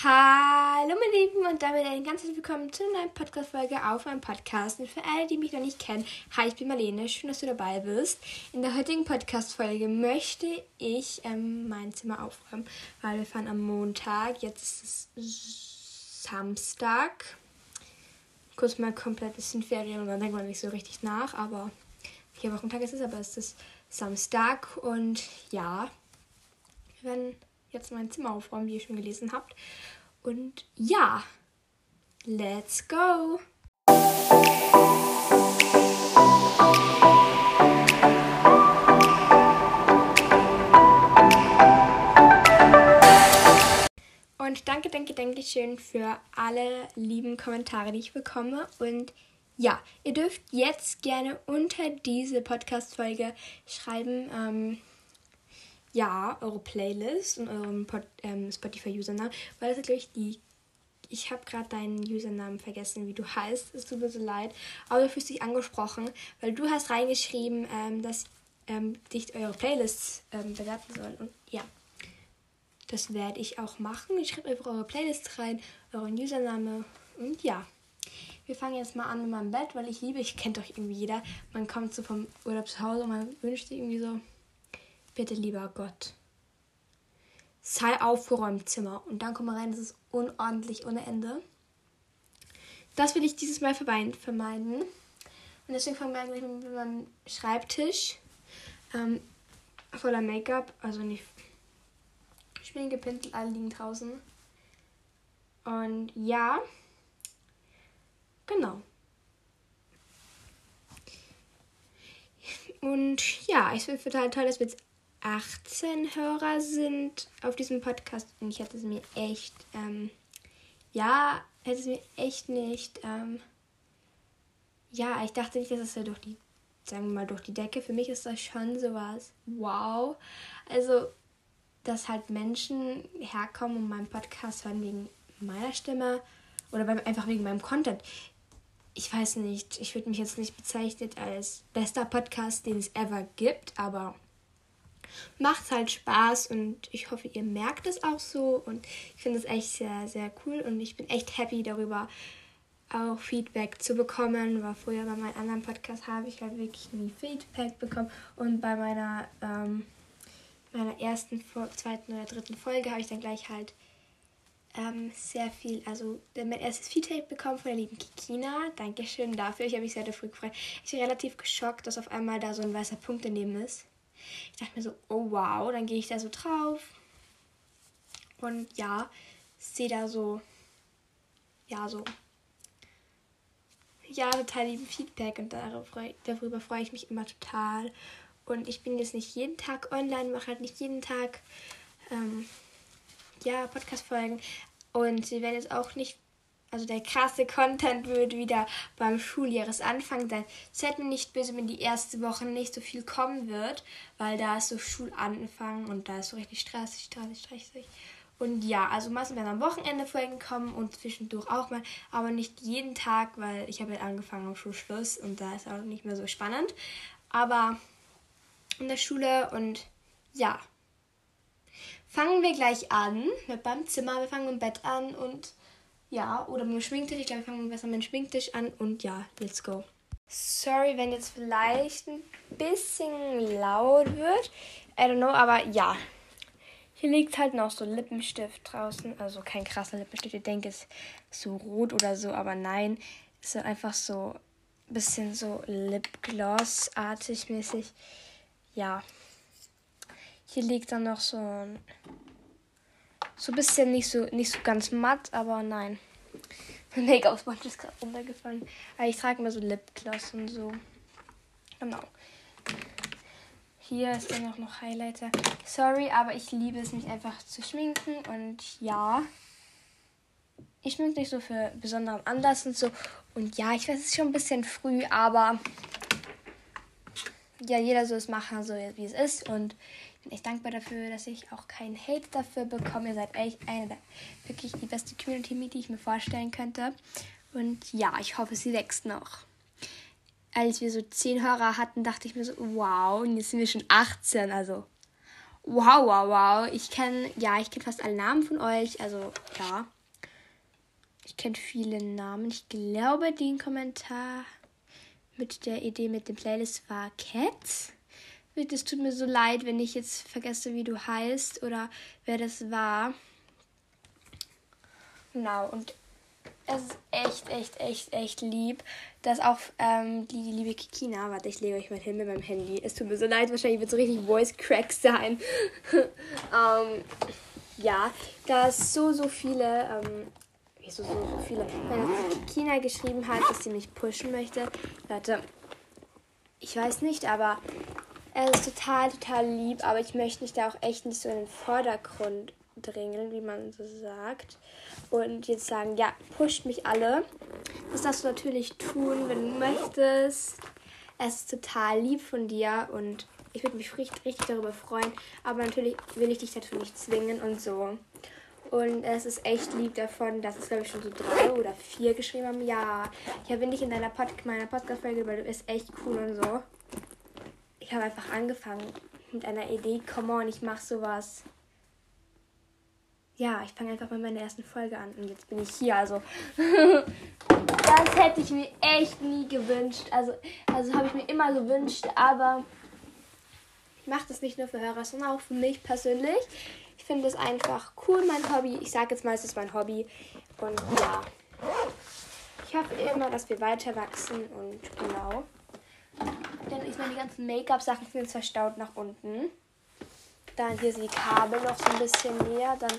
Hallo meine Lieben und damit ein ganz herzlich willkommen zu einer neuen Podcast-Folge auf meinem Podcast. Und für alle, die mich noch nicht kennen, hi, ich bin Marlene, schön, dass du dabei bist. In der heutigen Podcast-Folge möchte ich ähm, mein Zimmer aufräumen, weil wir fahren am Montag, jetzt ist es Samstag. Kurz mal komplett, es sind Ferien und dann denkt man nicht so richtig nach, aber vier Wochentag ist es, aber es ist Samstag und ja, wir werden jetzt mein Zimmer aufräumen, wie ihr schon gelesen habt. Und ja, let's go! Und danke, danke, danke schön für alle lieben Kommentare, die ich bekomme. Und ja, ihr dürft jetzt gerne unter diese Podcast-Folge schreiben, ähm, ja, eure Playlist und euren ähm, Spotify-Usernamen, weil das ist natürlich die. Ich habe gerade deinen Usernamen vergessen, wie du heißt. Es tut mir so leid. Aber du fühlst dich angesprochen, weil du hast reingeschrieben, ähm, dass ähm, dich eure Playlists ähm, bewerten sollen. Und ja, das werde ich auch machen. Ich schreibe einfach eure Playlist rein, euren Username und ja. Wir fangen jetzt mal an mit meinem Bett, weil ich liebe, ich kennt doch irgendwie jeder. Man kommt so vom Urlaub zu Hause und man wünscht sich irgendwie so, Bitte, lieber Gott, sei aufgeräumt Zimmer. Und dann komm mal rein, das ist unordentlich ohne Ende. Das will ich dieses Mal vermeiden. Und deswegen fangen wir gleich mit meinem Schreibtisch ähm, voller Make-up. Also nicht Schminke, Pinsel, alle liegen draußen. Und ja, genau. Und ja, ich finde total toll, dass wir jetzt 18 Hörer sind auf diesem Podcast und ich hätte es mir echt, ähm, ja, hätte es mir echt nicht, ähm, ja, ich dachte nicht, dass es ja durch die, sagen wir mal, durch die Decke. Für mich ist das schon sowas, wow. Also, dass halt Menschen herkommen und meinen Podcast hören wegen meiner Stimme oder einfach wegen meinem Content. Ich weiß nicht, ich würde mich jetzt nicht bezeichnet als bester Podcast, den es ever gibt, aber macht halt Spaß und ich hoffe, ihr merkt es auch so und ich finde es echt sehr, sehr cool und ich bin echt happy darüber, auch Feedback zu bekommen, weil früher bei meinem anderen Podcast habe ich halt wirklich nie Feedback bekommen und bei meiner, ähm, meiner ersten, zweiten oder dritten Folge habe ich dann gleich halt ähm, sehr viel, also mein erstes Feedback bekommen von der lieben Kikina. Dankeschön dafür. Ich habe mich sehr dafür gefreut. Ich bin relativ geschockt, dass auf einmal da so ein weißer Punkt daneben ist. Ich dachte mir so, oh wow, dann gehe ich da so drauf. Und ja, sehe da so, ja, so, ja, total lieben Feedback und darüber, freue ich mich immer total. Und ich bin jetzt nicht jeden Tag online, mache halt nicht jeden Tag, ähm, ja, Podcast-Folgen. Und sie werden jetzt auch nicht also der krasse Content wird wieder beim Schuljahresanfang sein. Seid mir nicht böse, wenn die erste Woche nicht so viel kommen wird, weil da ist so Schulanfang und da ist so richtig stressig, stressig, stressig. Und ja, also meistens werden am Wochenende Folgen kommen und zwischendurch auch mal, aber nicht jeden Tag, weil ich habe halt angefangen am Schulschluss und da ist auch nicht mehr so spannend. Aber in der Schule und ja. Fangen wir gleich an mit beim Zimmer. Wir fangen dem Bett an und ja, oder mit dem Schminktisch. Ich glaube, wir fangen besser mit dem Schminktisch an. Und ja, let's go. Sorry, wenn jetzt vielleicht ein bisschen laut wird. I don't know, aber ja. Hier liegt halt noch so Lippenstift draußen. Also kein krasser Lippenstift. Ich denke, es ist so rot oder so, aber nein. Es ist einfach so ein bisschen so Lipgloss-artig mäßig. Ja. Hier liegt dann noch so ein so ein bisschen nicht so, nicht so ganz matt, aber nein. Mein Make-up-Sponge ist gerade runtergefallen. Aber ich trage immer so Lipgloss und so. Genau. Hier ist dann auch noch Highlighter. Sorry, aber ich liebe es, mich einfach zu schminken. Und ja, ich schminke nicht so für besonderen Anlass und so. Und ja, ich weiß, es ist schon ein bisschen früh, aber ja, jeder soll es machen, so wie es ist. Und bin echt dankbar dafür, dass ich auch keinen Hate dafür bekomme. Ihr seid echt eine der wirklich die beste Community, die ich mir vorstellen könnte. Und ja, ich hoffe, sie wächst noch. Als wir so 10 Hörer hatten, dachte ich mir so, wow, und jetzt sind wir schon 18. Also, Wow, wow, wow. Ich kenne, ja, ich kenne fast alle Namen von euch. Also, ja. Ich kenne viele Namen. Ich glaube, den Kommentar mit der Idee mit dem Playlist war Cats. Es tut mir so leid, wenn ich jetzt vergesse, wie du heißt oder wer das war. Genau, und es ist echt, echt, echt, echt lieb, dass auch ähm, die, liebe Kikina, warte, ich lege euch mal hin mit meinem Handy. Es tut mir so leid, wahrscheinlich wird es so richtig Voice Crack sein. ähm, ja, da ist so, so viele, ähm, so, so, so viele, wenn Kikina geschrieben hat, dass sie mich pushen möchte. Warte, ich weiß nicht, aber er ist total, total lieb, aber ich möchte mich da auch echt nicht so in den Vordergrund drängeln, wie man so sagt. Und jetzt sagen, ja, pusht mich alle. Das darfst du natürlich tun, wenn du möchtest. Es ist total lieb von dir und ich würde mich richtig, richtig darüber freuen. Aber natürlich will ich dich dazu nicht zwingen und so. Und es ist echt lieb davon, dass es, glaube ich, schon so drei oder vier geschrieben haben. Ja, ich erwähne dich in deiner Pod meiner Podcast-Folge, weil du bist echt cool und so ich habe einfach angefangen mit einer Idee, come on, ich mache sowas. Ja, ich fange einfach mal meine ersten Folge an und jetzt bin ich hier. Also, das hätte ich mir echt nie gewünscht. Also, also habe ich mir immer gewünscht, aber ich mache das nicht nur für Hörer, sondern auch für mich persönlich. Ich finde es einfach cool, mein Hobby. Ich sage jetzt mal, es ist mein Hobby. Und ja, ich hoffe immer, dass wir weiter wachsen und genau. Dann ist meine ganzen Make-up-Sachen sind verstaut nach unten. Dann hier sind die Kabel noch so ein bisschen näher. Dann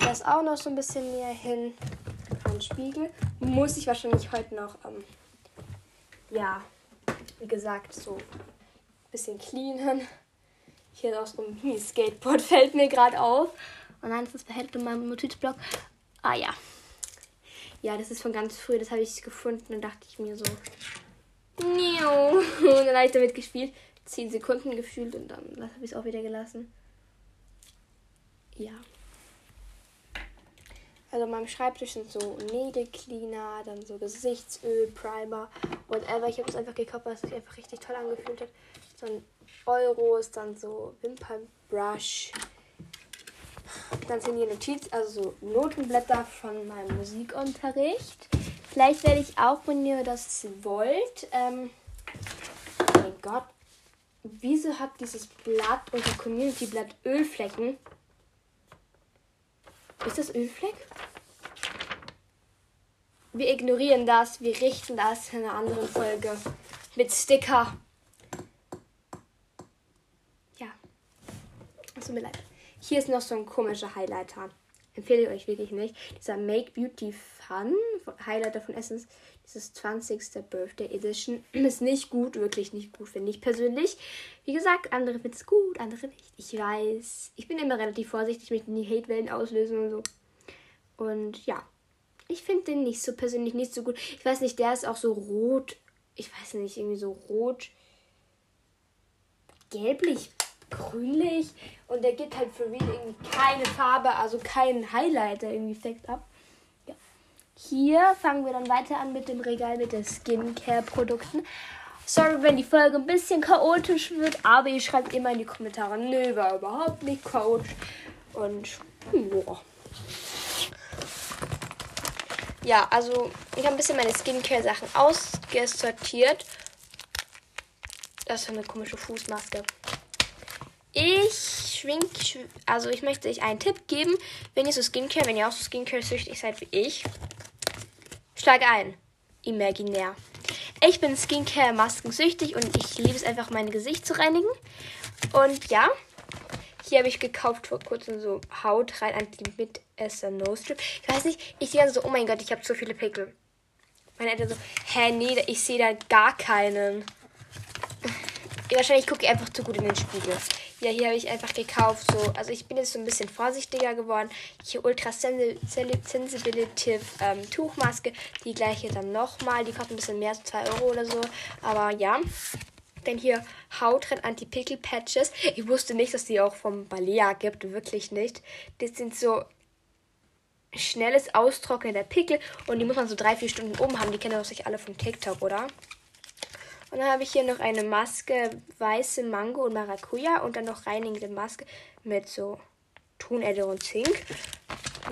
das auch noch so ein bisschen näher hin an Spiegel. Muss ich wahrscheinlich heute noch, ähm, ja, wie gesagt, so ein bisschen cleanen. Hier ist auch so ein Skateboard, fällt mir gerade auf. Und dann ist das Behälter in meinem Notizblock. Ah ja. Ja, das ist von ganz früh, das habe ich gefunden und dachte ich mir so, und dann habe ich damit gespielt. 10 Sekunden gefühlt und dann habe ich es auch wieder gelassen. Ja. Also meinem Schreibtisch sind so Nägelcleaner, dann so Gesichtsöl, Primer, whatever. Ich habe es einfach gekauft, weil es sich einfach richtig toll angefühlt hat. Dann Euros, dann so Wimpernbrush. Dann sind hier Notiz, also so Notenblätter von meinem Musikunterricht. Vielleicht werde ich auch, wenn ihr das wollt. Ähm, oh mein Gott. Wieso hat dieses Blatt, unser Community-Blatt Ölflecken? Ist das Ölfleck? Wir ignorieren das, wir richten das in einer anderen Folge. Mit Sticker. Ja. Es tut mir leid. Hier ist noch so ein komischer Highlighter. Empfehle ich euch wirklich nicht. Dieser Make Beauty Fun Highlighter von Essence, dieses 20. Birthday Edition, ist nicht gut, wirklich nicht gut, finde ich persönlich. Wie gesagt, andere finden es gut, andere nicht. Ich weiß. Ich bin immer relativ vorsichtig mit den Hate-Wellen auslösen und so. Und ja, ich finde den nicht so persönlich nicht so gut. Ich weiß nicht, der ist auch so rot. Ich weiß nicht, irgendwie so rot. Gelblich, grünlich. Und der gibt halt für Real irgendwie keine Farbe, also keinen Highlighter-Effekt ab. Ja. Hier fangen wir dann weiter an mit dem Regal mit den Skincare-Produkten. Sorry, wenn die Folge ein bisschen chaotisch wird, aber ihr schreibt immer in die Kommentare, nö, war überhaupt nicht chaotisch. Und ja. Ja, also ich habe ein bisschen meine Skincare-Sachen ausgesortiert. Das ist eine komische Fußmaske. Ich schwing, also ich möchte euch einen Tipp geben, wenn ihr so Skincare, wenn ihr auch so Skincare-süchtig seid wie ich, schlage ein. Imaginär. Ich bin Skincare-Maskensüchtig und ich liebe es einfach, mein Gesicht zu reinigen. Und ja, hier habe ich gekauft vor kurzem so Haut rein anti mit Esser No Strip. Ich weiß nicht, ich sehe also so, oh mein Gott, ich habe so viele Pickel. Meine Eltern so, hä, nee, ich sehe da gar keinen. Wahrscheinlich gucke ich einfach zu gut in den Spiegel. Ja, hier habe ich einfach gekauft. So, also ich bin jetzt so ein bisschen vorsichtiger geworden. Hier Ultra Sensibility ähm, Tuchmaske. Die gleiche dann nochmal. Die kostet ein bisschen mehr, so 2 Euro oder so. Aber ja. Dann hier Hautrenn Anti-Pickel Patches. Ich wusste nicht, dass die auch vom Balea gibt. Wirklich nicht. Das sind so schnelles Austrocknen der Pickel. Und die muss man so 3-4 Stunden oben haben. Die kennen doch sich alle von TikTok, oder? Und dann habe ich hier noch eine Maske, weiße Mango und Maracuja und dann noch reinigende Maske mit so Tonerde und Zink.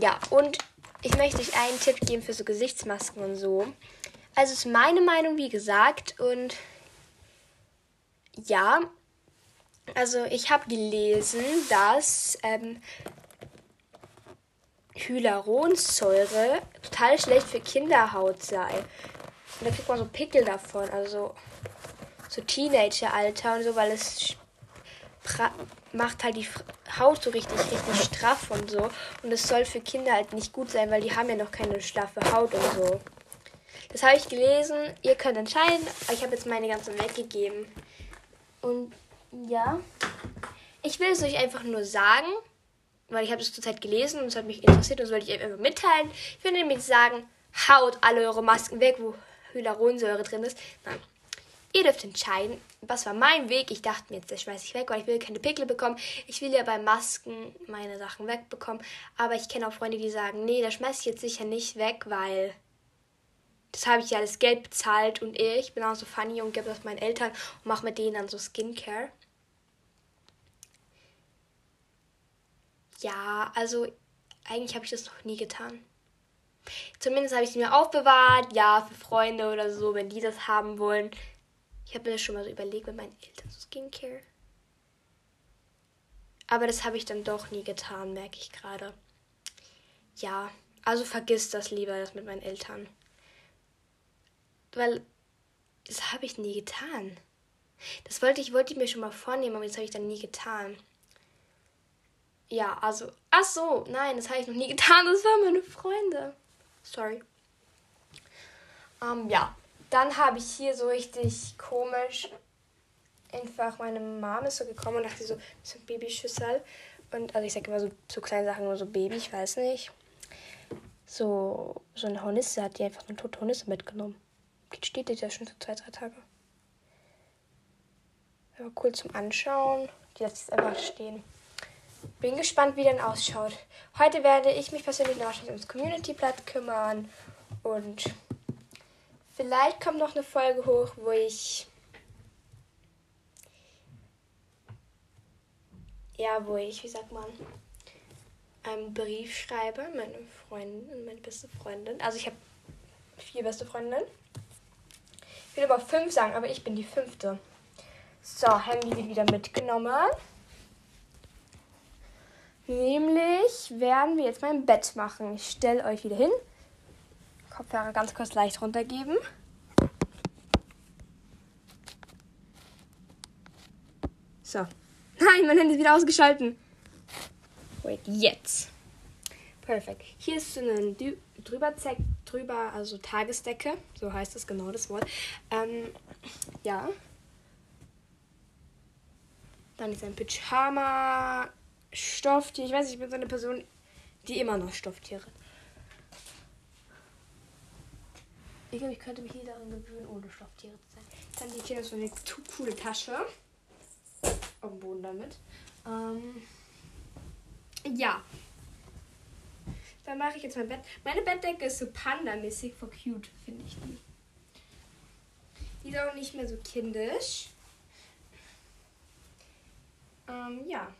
Ja, und ich möchte euch einen Tipp geben für so Gesichtsmasken und so. Also ist meine Meinung, wie gesagt. Und ja, also ich habe gelesen, dass ähm, Hyaluronsäure total schlecht für Kinderhaut sei. Und da kriegt man so Pickel davon, also so Teenageralter und so, weil es macht halt die Haut so richtig, richtig straff und so. Und es soll für Kinder halt nicht gut sein, weil die haben ja noch keine schlaffe Haut und so. Das habe ich gelesen. Ihr könnt entscheiden. Ich habe jetzt meine ganzen weggegeben. Und ja, ich will es euch einfach nur sagen, weil ich habe es zurzeit gelesen und es hat mich interessiert und das wollte ich einfach mitteilen. Ich will nämlich sagen, haut alle eure Masken weg, wo Hyaluronsäure drin ist. Nein. Ihr dürft entscheiden, was war mein Weg. Ich dachte mir jetzt, das schmeiße ich weg, weil ich will keine Pickel bekommen. Ich will ja bei Masken meine Sachen wegbekommen. Aber ich kenne auch Freunde, die sagen, nee, das schmeiße ich jetzt sicher nicht weg, weil das habe ich ja alles Geld bezahlt und ich bin auch so funny und gebe das meinen Eltern und mache mit denen dann so Skincare. Ja, also eigentlich habe ich das noch nie getan. Zumindest habe ich sie mir aufbewahrt, ja, für Freunde oder so, wenn die das haben wollen. Ich habe mir das schon mal so überlegt mit meinen Eltern, so Skincare. Aber das habe ich dann doch nie getan, merke ich gerade. Ja, also vergiss das lieber, das mit meinen Eltern. Weil das habe ich nie getan. Das wollte ich, wollte ich mir schon mal vornehmen, aber das habe ich dann nie getan. Ja, also, ach so, nein, das habe ich noch nie getan. Das waren meine Freunde. Sorry. Ähm, ja, dann habe ich hier so richtig komisch einfach meine Mom ist so gekommen und dachte so, so ein Babyschüssel. Und also ich sage immer so, so kleine Sachen, nur so Baby, ich weiß nicht. So, so eine Hornisse hat die einfach eine tote Hornisse mitgenommen. Die steht jetzt ja schon so zwei, drei Tage. Aber cool zum Anschauen. Die lässt jetzt einfach stehen. Bin gespannt, wie der ausschaut. Heute werde ich mich persönlich noch ums Community-Blatt kümmern und vielleicht kommt noch eine Folge hoch, wo ich ja, wo ich, wie sagt man, einen Brief schreibe, meine Freundin, meine beste Freundin. Also ich habe vier beste Freundinnen. Ich will aber fünf sagen, aber ich bin die fünfte. So, Handy wird wieder mitgenommen. Nämlich werden wir jetzt mein Bett machen. Ich stelle euch wieder hin. Kopfhörer ganz kurz leicht runtergeben. So. Nein, mein Handy ist wieder ausgeschalten. Wait, jetzt. Perfekt. Hier ist so eine drüber, drüber, also Tagesdecke. So heißt es genau das Wort. Ähm, ja. Dann ist ein Pyjama Stofftier. Ich weiß, ich bin so eine Person, die immer noch Stofftiere. Ich glaube, ich könnte mich hier daran gewöhnen, ohne Stofftiere zu sein. Dann die hier so eine coole Tasche. Auf dem Boden damit. Ähm, ja. Dann mache ich jetzt mein Bett. Meine Bettdecke ist so panda-mäßig for cute, finde ich die. Die ist auch nicht mehr so kindisch. Ähm, ja.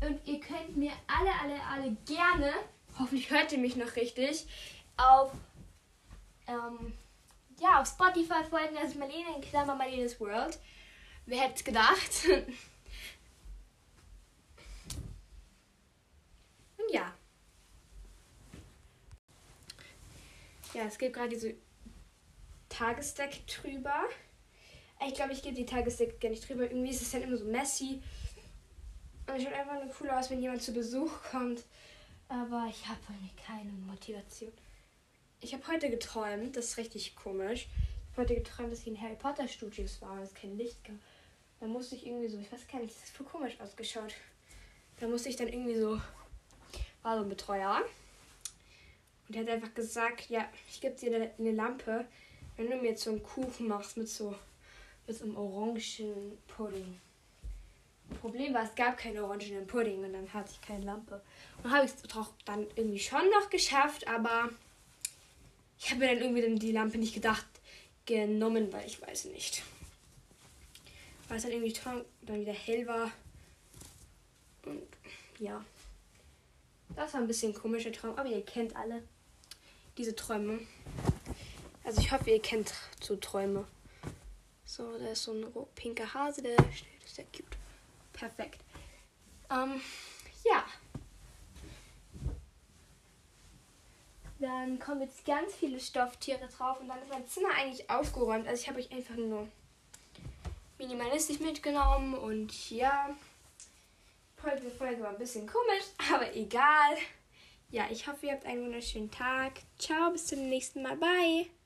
Und ihr könnt mir alle, alle, alle gerne, hoffentlich hört ihr mich noch richtig, auf, ähm, ja, auf Spotify folgen. Das ist Marlene in Klammer Marlene's World. Wer hätte es gedacht? Und ja. Ja, es gibt gerade diese Tagesdeck drüber. Ich glaube, ich gebe die Tagesdeck gar nicht drüber. Irgendwie ist es dann immer so messy. Und es schaut einfach nur cool aus, wenn jemand zu Besuch kommt. Aber ich habe keine Motivation. Ich habe heute geträumt, das ist richtig komisch. Ich habe heute geträumt, dass ich in Harry Potter Studios war und es kein Licht gab. Da musste ich irgendwie so, ich weiß gar nicht, das ist voll komisch ausgeschaut. Da musste ich dann irgendwie so, war so ein Betreuer. Und er hat einfach gesagt, ja, ich gebe dir eine, eine Lampe, wenn du mir jetzt so einen Kuchen machst mit so, mit so einem orangen Pudding. Problem war, es gab keinen orangenen Pudding und dann hatte ich keine Lampe. Und habe ich es doch dann irgendwie schon noch geschafft, aber Ich habe mir dann irgendwie dann die Lampe nicht gedacht genommen, weil ich weiß nicht. Weil es dann irgendwie dann wieder hell war. Und ja. Das war ein bisschen ein komischer Traum, aber ihr kennt alle diese Träume. Also ich hoffe, ihr kennt so Träume. So, da ist so ein pinker Hase, der ist sehr cute. Perfekt. Ähm, ja. Dann kommen jetzt ganz viele Stofftiere drauf und dann ist mein Zimmer eigentlich aufgeräumt. Also ich habe euch einfach nur minimalistisch mitgenommen und ja. Heute Folge war ein bisschen komisch, aber egal. Ja, ich hoffe, ihr habt einen wunderschönen Tag. Ciao, bis zum nächsten Mal. Bye.